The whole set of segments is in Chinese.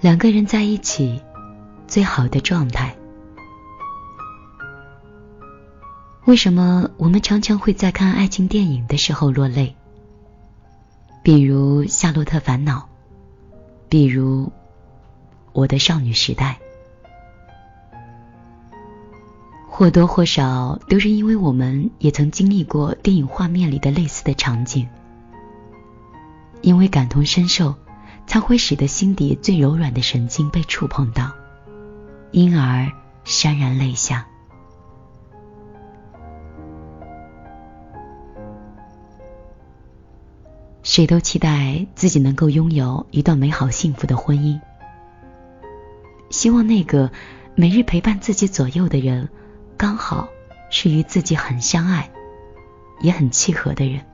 两个人在一起，最好的状态。为什么我们常常会在看爱情电影的时候落泪？比如《夏洛特烦恼》，比如《我的少女时代》，或多或少都是因为我们也曾经历过电影画面里的类似的场景，因为感同身受。才会使得心底最柔软的神经被触碰到，因而潸然泪下。谁都期待自己能够拥有一段美好幸福的婚姻，希望那个每日陪伴自己左右的人，刚好是与自己很相爱，也很契合的人。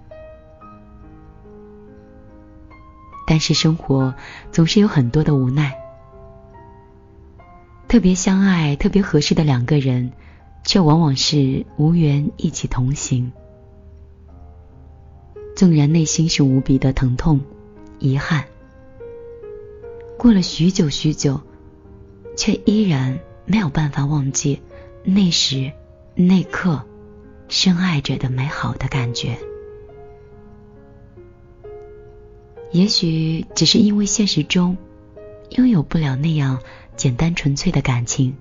但是生活总是有很多的无奈，特别相爱、特别合适的两个人，却往往是无缘一起同行。纵然内心是无比的疼痛、遗憾，过了许久许久，却依然没有办法忘记那时那刻深爱着的美好的感觉。也许只是因为现实中拥有不了那样简单纯粹的感情，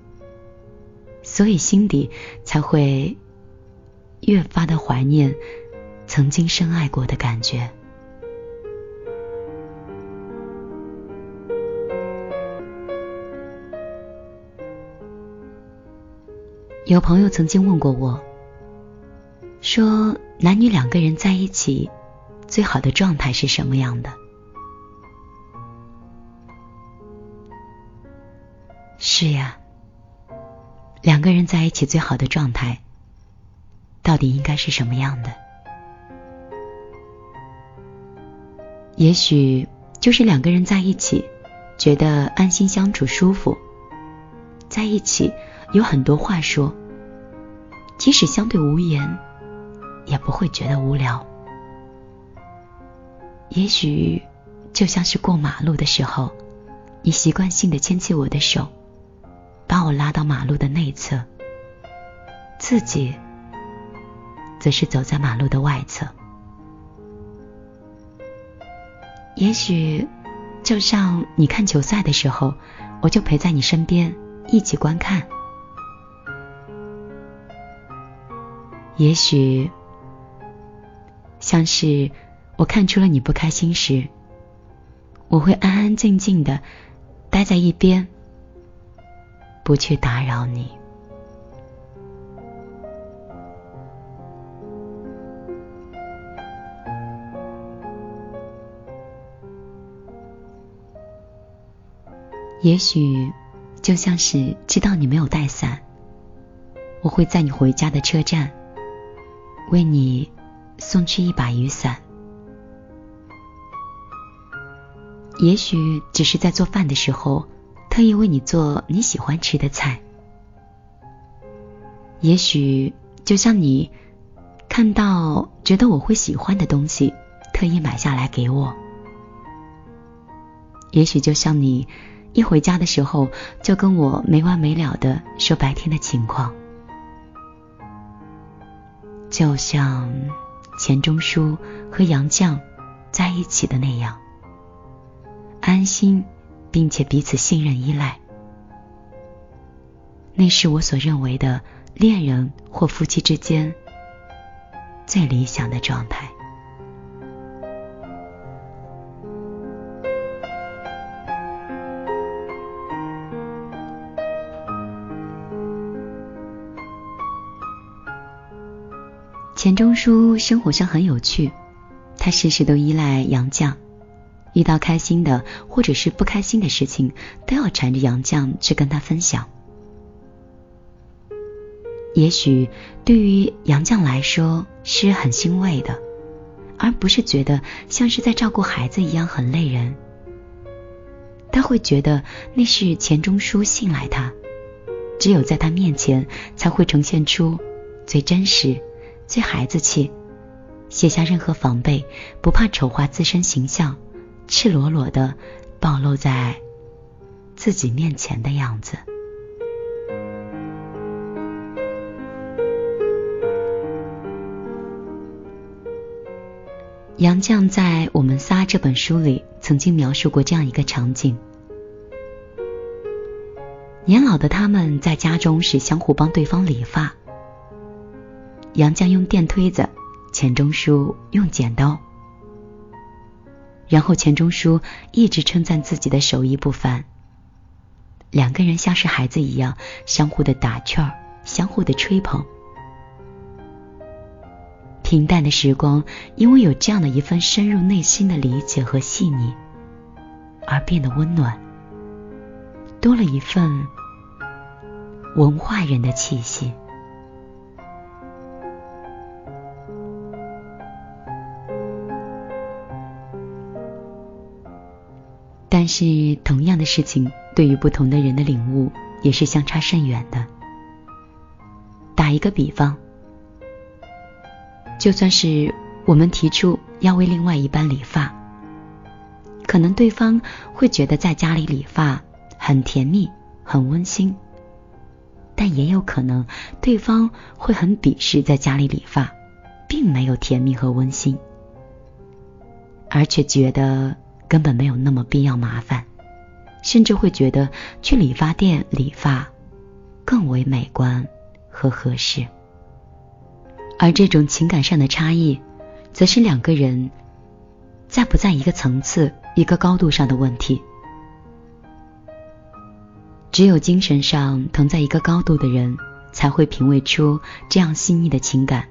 所以心底才会越发的怀念曾经深爱过的感觉。有朋友曾经问过我，说男女两个人在一起最好的状态是什么样的？是呀，两个人在一起最好的状态，到底应该是什么样的？也许就是两个人在一起，觉得安心相处舒服，在一起有很多话说，即使相对无言，也不会觉得无聊。也许就像是过马路的时候，你习惯性的牵起我的手。把我拉到马路的内侧，自己则是走在马路的外侧。也许就像你看球赛的时候，我就陪在你身边一起观看。也许像是我看出了你不开心时，我会安安静静的待在一边。不去打扰你。也许就像是知道你没有带伞，我会在你回家的车站为你送去一把雨伞。也许只是在做饭的时候。特意为你做你喜欢吃的菜，也许就像你看到觉得我会喜欢的东西，特意买下来给我。也许就像你一回家的时候，就跟我没完没了的说白天的情况，就像钱钟书和杨绛在一起的那样，安心。并且彼此信任依赖，那是我所认为的恋人或夫妻之间最理想的状态。钱钟书生活上很有趣，他事事都依赖杨绛。遇到开心的或者是不开心的事情，都要缠着杨绛去跟他分享。也许对于杨绛来说是很欣慰的，而不是觉得像是在照顾孩子一样很累人。他会觉得那是钱钟书信赖他，只有在他面前才会呈现出最真实、最孩子气，卸下任何防备，不怕丑化自身形象。赤裸裸的暴露在自己面前的样子。杨绛在《我们仨》这本书里曾经描述过这样一个场景：年老的他们在家中是相互帮对方理发，杨绛用电推子，钱钟书用剪刀。然后钱钟书一直称赞自己的手艺不凡。两个人像是孩子一样，相互的打趣儿，相互的吹捧。平淡的时光，因为有这样的一份深入内心的理解和细腻，而变得温暖，多了一份文化人的气息。但是，同样的事情对于不同的人的领悟也是相差甚远的。打一个比方，就算是我们提出要为另外一半理发，可能对方会觉得在家里理发很甜蜜、很温馨，但也有可能对方会很鄙视在家里理发，并没有甜蜜和温馨，而且觉得。根本没有那么必要麻烦，甚至会觉得去理发店理发更为美观和合适。而这种情感上的差异，则是两个人在不在一个层次、一个高度上的问题。只有精神上同在一个高度的人，才会品味出这样细腻的情感，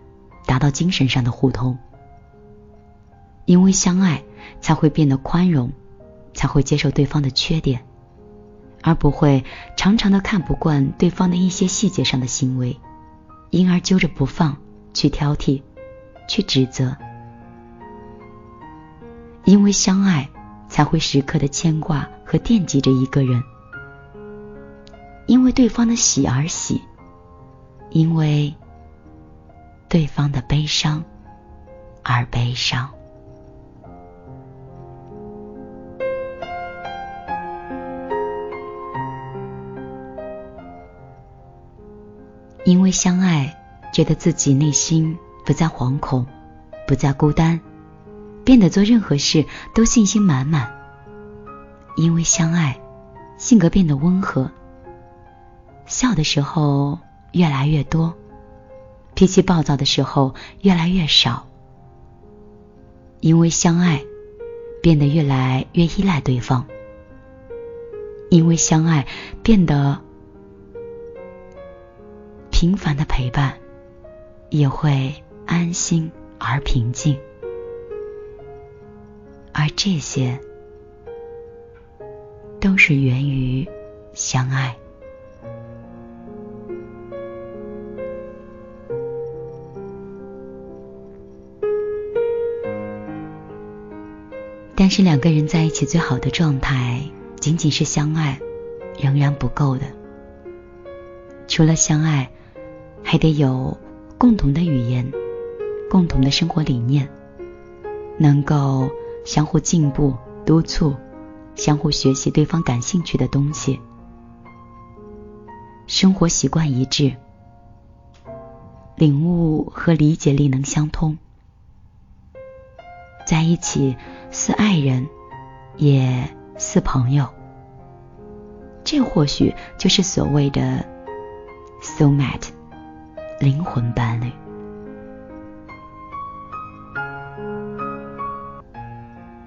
达到精神上的互通。因为相爱。才会变得宽容，才会接受对方的缺点，而不会常常的看不惯对方的一些细节上的行为，因而揪着不放，去挑剔，去指责。因为相爱，才会时刻的牵挂和惦记着一个人，因为对方的喜而喜，因为对方的悲伤而悲伤。因为相爱，觉得自己内心不再惶恐，不再孤单，变得做任何事都信心满满。因为相爱，性格变得温和，笑的时候越来越多，脾气暴躁的时候越来越少。因为相爱，变得越来越依赖对方。因为相爱，变得。平凡的陪伴，也会安心而平静，而这些都是源于相爱。但是两个人在一起最好的状态，仅仅是相爱，仍然不够的。除了相爱。还得有共同的语言，共同的生活理念，能够相互进步、督促，相互学习对方感兴趣的东西，生活习惯一致，领悟和理解力能相通，在一起似爱人，也似朋友，这或许就是所谓的 “so mate”。灵魂伴侣，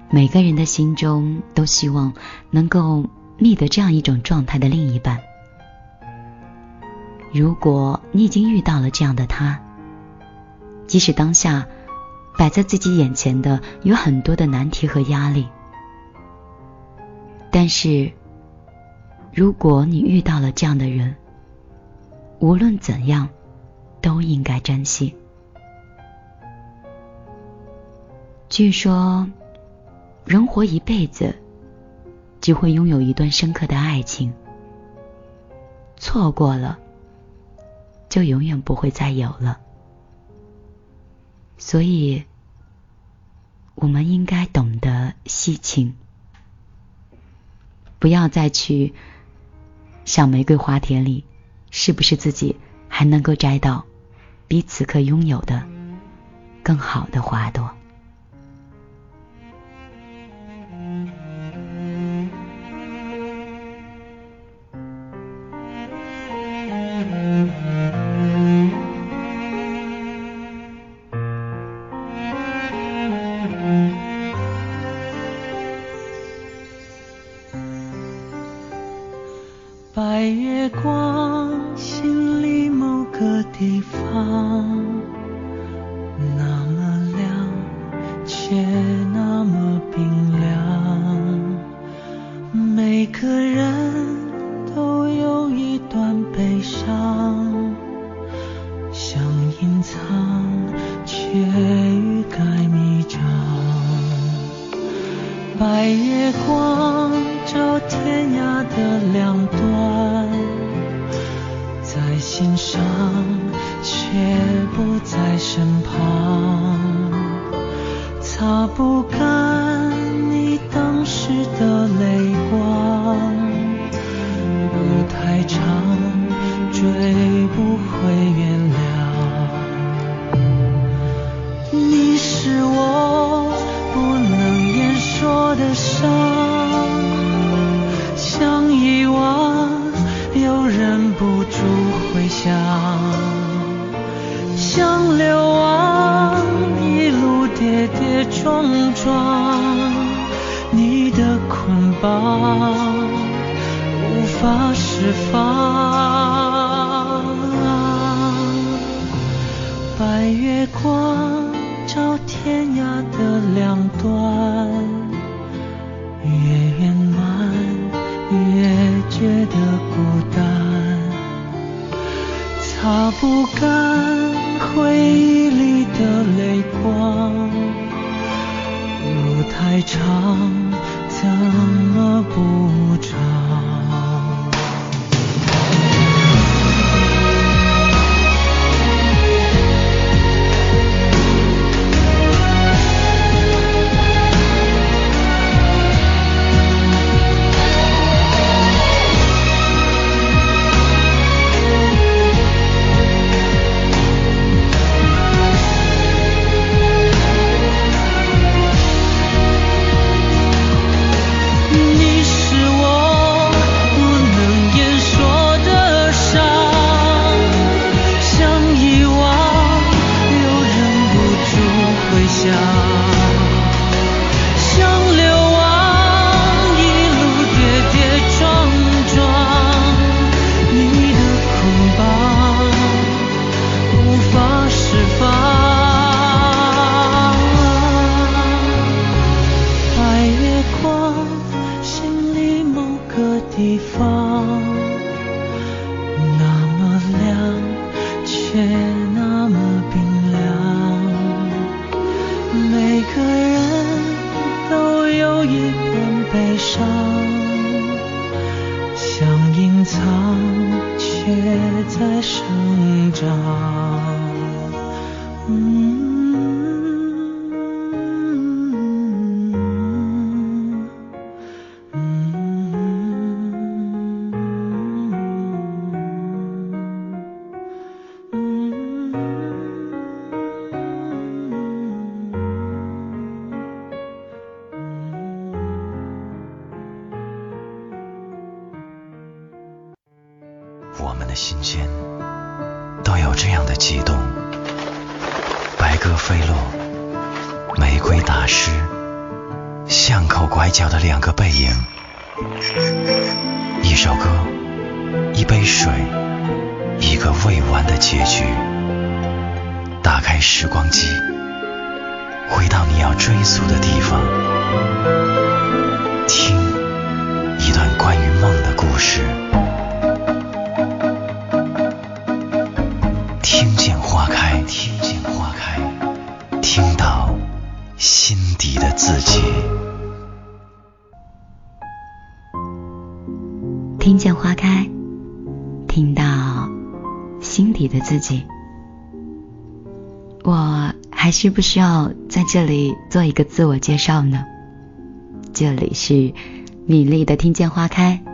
每个人的心中都希望能够觅得这样一种状态的另一半。如果你已经遇到了这样的他，即使当下摆在自己眼前的有很多的难题和压力，但是如果你遇到了这样的人，无论怎样。都应该珍惜。据说，人活一辈子，只会拥有一段深刻的爱情，错过了，就永远不会再有了。所以，我们应该懂得惜情，不要再去小玫瑰花田里，是不是自己还能够摘到比此刻拥有的更好的花朵？却欲盖弥彰白月光照天涯的两端在心上却不在身旁擦不干俗的地方听一段关于梦的故事听见花开听见花开听到心底的自己听见花开听到心底的自己。还需不需要在这里做一个自我介绍呢？这里是米粒的听见花开。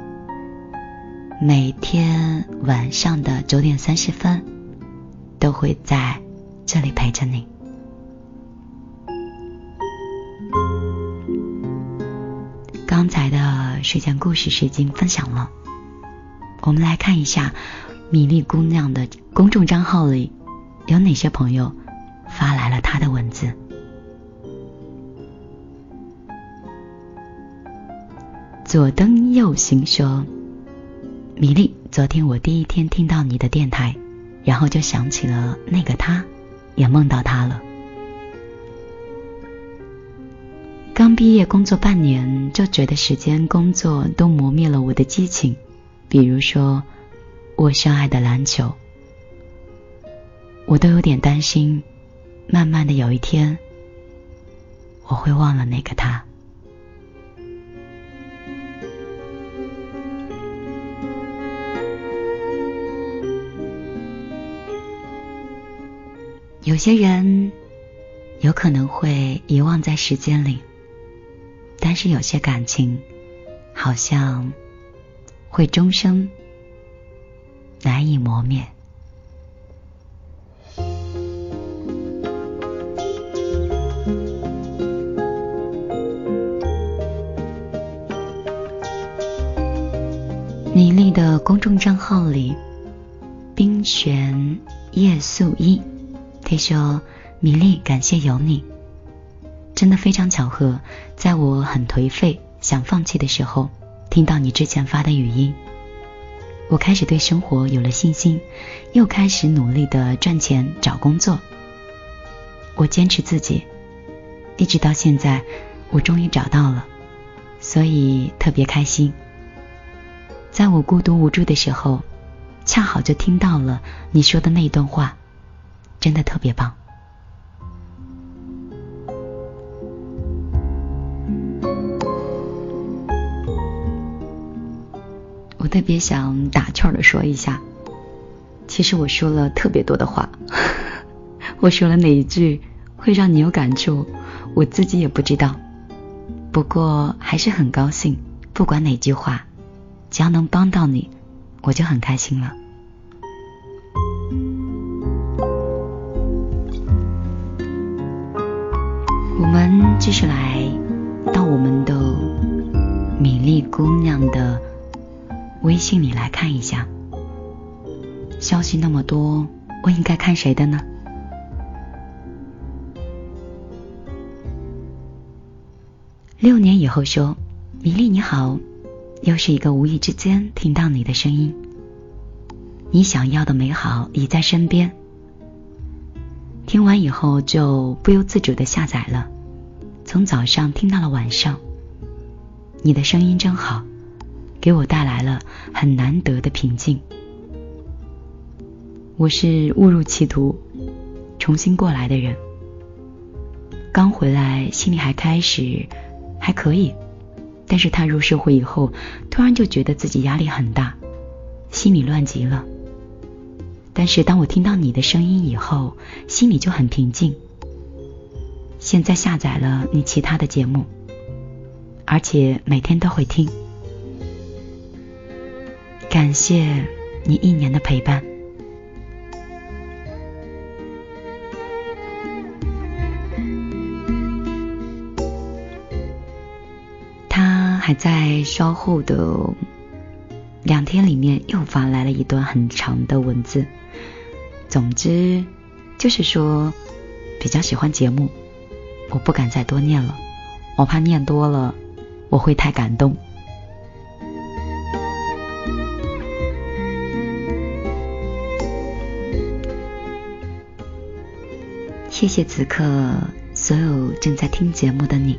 每天晚上的九点三十分，都会在这里陪着你。刚才的睡前故事是已经分享了，我们来看一下米粒姑娘的公众账号里有哪些朋友发来了他的文字。左登右行说：“米粒，昨天我第一天听到你的电台，然后就想起了那个他，也梦到他了。”刚毕业工作半年，就觉得时间、工作都磨灭了我的激情。比如说，我深爱的篮球，我都有点担心，慢慢的有一天，我会忘了那个他。有些人有可能会遗忘在时间里。但是有些感情，好像会终生难以磨灭。公众账号里，冰玄夜宿一，他说：“米粒，感谢有你。”真的非常巧合，在我很颓废、想放弃的时候，听到你之前发的语音，我开始对生活有了信心，又开始努力的赚钱、找工作。我坚持自己，一直到现在，我终于找到了，所以特别开心。在我孤独无助的时候，恰好就听到了你说的那一段话，真的特别棒。我特别想打趣的说一下，其实我说了特别多的话，我说了哪一句会让你有感触，我自己也不知道。不过还是很高兴，不管哪句话，只要能帮到你，我就很开心了。我们继续来到我们的米粒姑娘的。微信里来看一下，消息那么多，我应该看谁的呢？六年以后说，米粒你好，又是一个无意之间听到你的声音，你想要的美好已在身边。听完以后就不由自主的下载了，从早上听到了晚上，你的声音真好。给我带来了很难得的平静。我是误入歧途，重新过来的人。刚回来，心里还开始还可以，但是踏入社会以后，突然就觉得自己压力很大，心里乱极了。但是当我听到你的声音以后，心里就很平静。现在下载了你其他的节目，而且每天都会听。感谢你一年的陪伴。在稍后的两天里面又发来了一段很长的文字。总之就是说比较喜欢节目，我不敢再多念了，我怕念多了我会太感动。谢谢此刻所有正在听节目的你，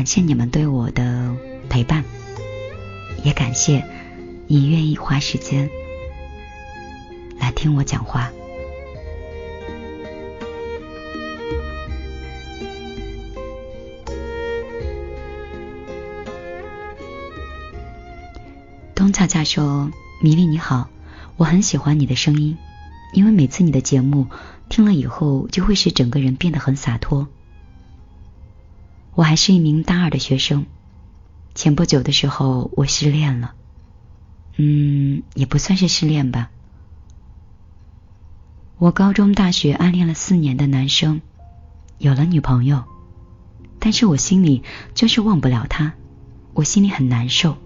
感谢你们对我的陪伴，也感谢你愿意花时间来听我讲话。东恰恰说：“米粒你好，我很喜欢你的声音。”因为每次你的节目听了以后，就会使整个人变得很洒脱。我还是一名大二的学生，前不久的时候，我失恋了。嗯，也不算是失恋吧。我高中、大学暗恋了四年的男生，有了女朋友，但是我心里就是忘不了他，我心里很难受。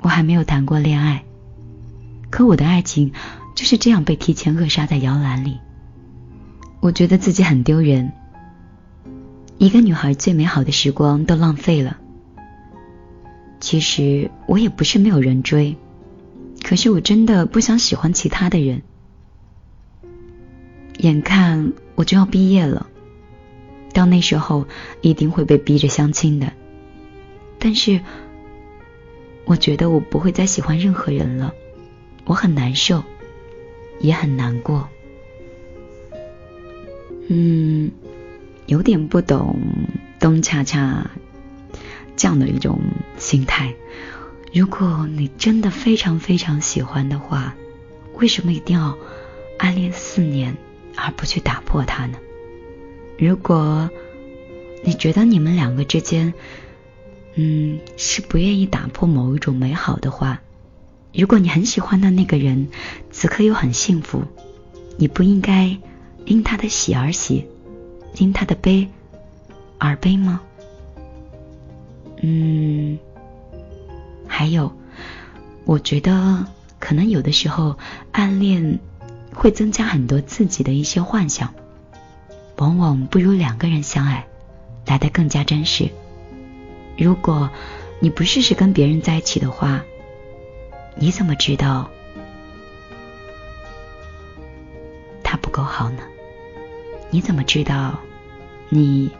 我还没有谈过恋爱，可我的爱情就是这样被提前扼杀在摇篮里。我觉得自己很丢人，一个女孩最美好的时光都浪费了。其实我也不是没有人追，可是我真的不想喜欢其他的人。眼看我就要毕业了，到那时候一定会被逼着相亲的。但是我觉得我不会再喜欢任何人了，我很难受，也很难过。嗯，有点不懂东恰恰。这样的一种心态，如果你真的非常非常喜欢的话，为什么一定要暗恋四年而不去打破它呢？如果你觉得你们两个之间，嗯，是不愿意打破某一种美好的话，如果你很喜欢的那个人此刻又很幸福，你不应该因他的喜而喜，因他的悲而悲吗？嗯，还有，我觉得可能有的时候暗恋会增加很多自己的一些幻想，往往不如两个人相爱来的更加真实。如果你不试试跟别人在一起的话，你怎么知道他不够好呢？你怎么知道你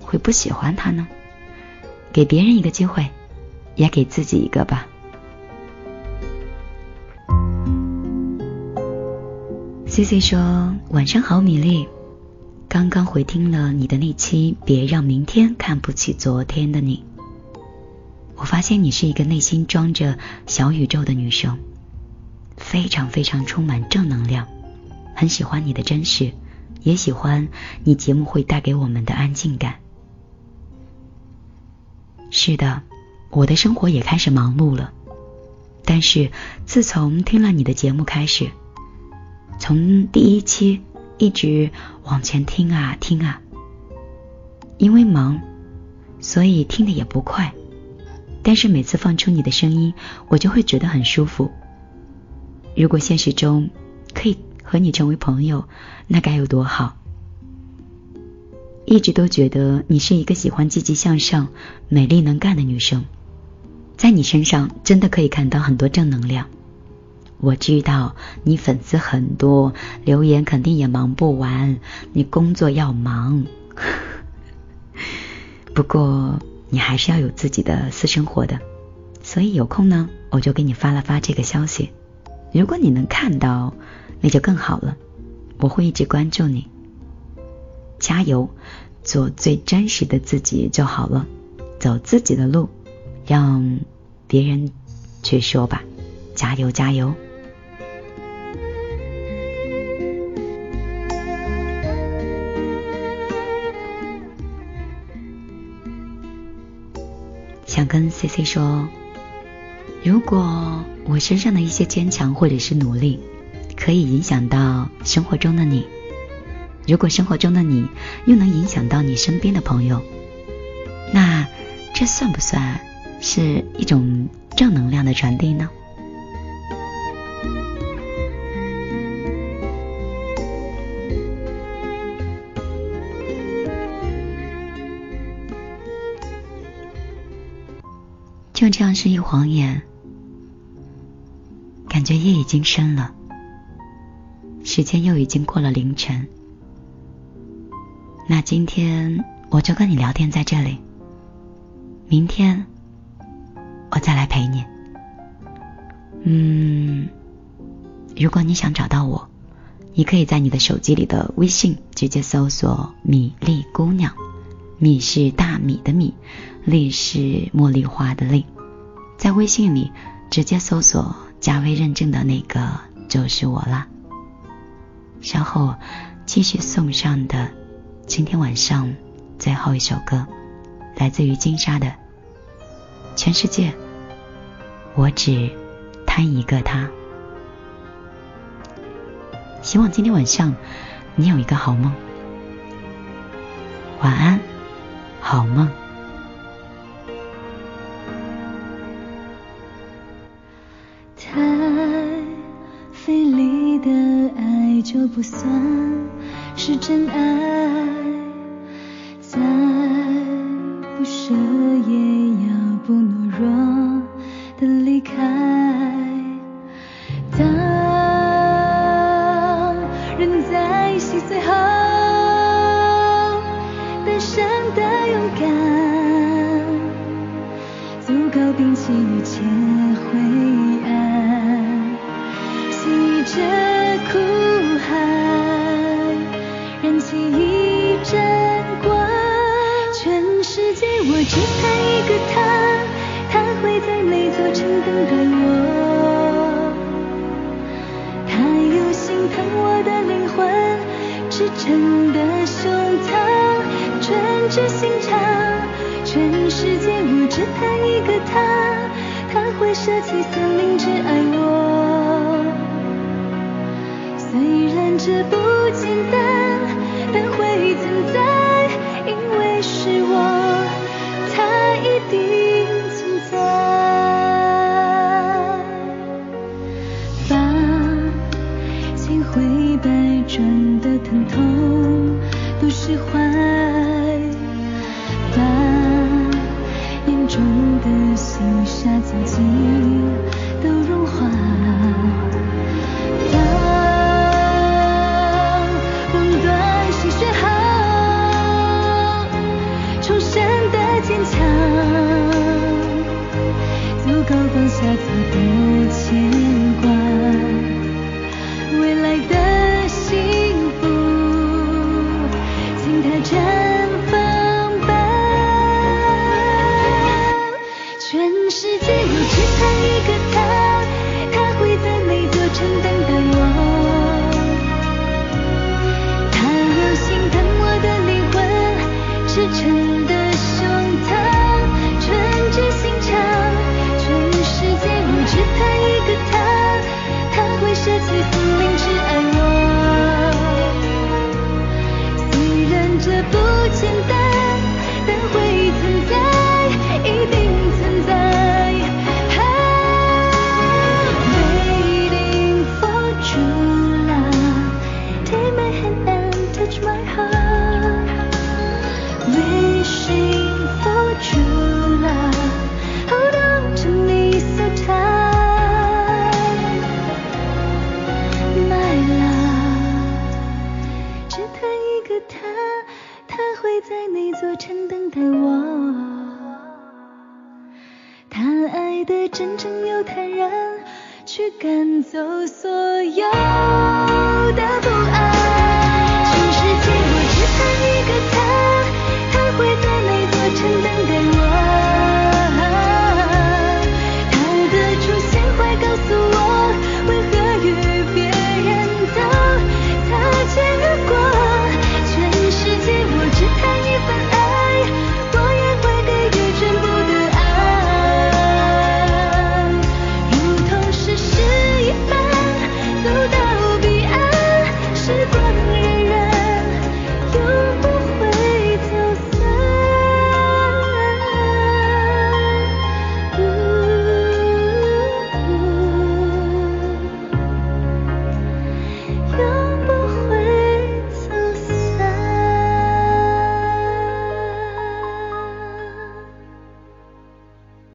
会不喜欢他呢？给别人一个机会，也给自己一个吧。C C 说：“晚上好，米粒。刚刚回听了你的那期，别让明天看不起昨天的你。我发现你是一个内心装着小宇宙的女生，非常非常充满正能量，很喜欢你的真实，也喜欢你节目会带给我们的安静感。”是的，我的生活也开始忙碌了。但是自从听了你的节目开始，从第一期一直往前听啊听啊，因为忙，所以听的也不快。但是每次放出你的声音，我就会觉得很舒服。如果现实中和你成为朋友，那该有多好！一直都觉得你是一个喜欢积极向上、美丽能干的女生，在你身上真的可以看到很多正能量。我知道你粉丝很多，留言肯定也忙不完，你工作要忙。不过你还是要有自己的私生活的，所以有空呢，我就给你发了发这个消息。如果你能看到，那就更好了。我会一直关注你。加油，做最真实的自己就好了，走自己的路，让别人去说吧。加油，加油！想跟 C C 说，如果我身上的一些坚强或者是努力，可以影响到生活中的你。如果生活中的你又能影响到你身边的朋友，那这算不算是一种正能量的传递呢？像是一晃眼，感觉夜已经深了，时间又已经过了凌晨。那今天我就跟你聊天在这里，明天我再来陪你。嗯，如果你想找到我，你可以在你的手机里的微信直接搜索“米粒姑娘”，米是大米的米，粒是茉莉花的粒，在微信里直接搜索加微认证的那个就是我啦。稍后继续送上的今天晚上最后一首歌，来自于金莎的全世界，我只贪一个他。希望今天晚上你有一个好梦。晚安，好梦。算是真爱再不舍也要不懦弱的离开。当人在心碎后单身的勇敢足够摒弃一切。you.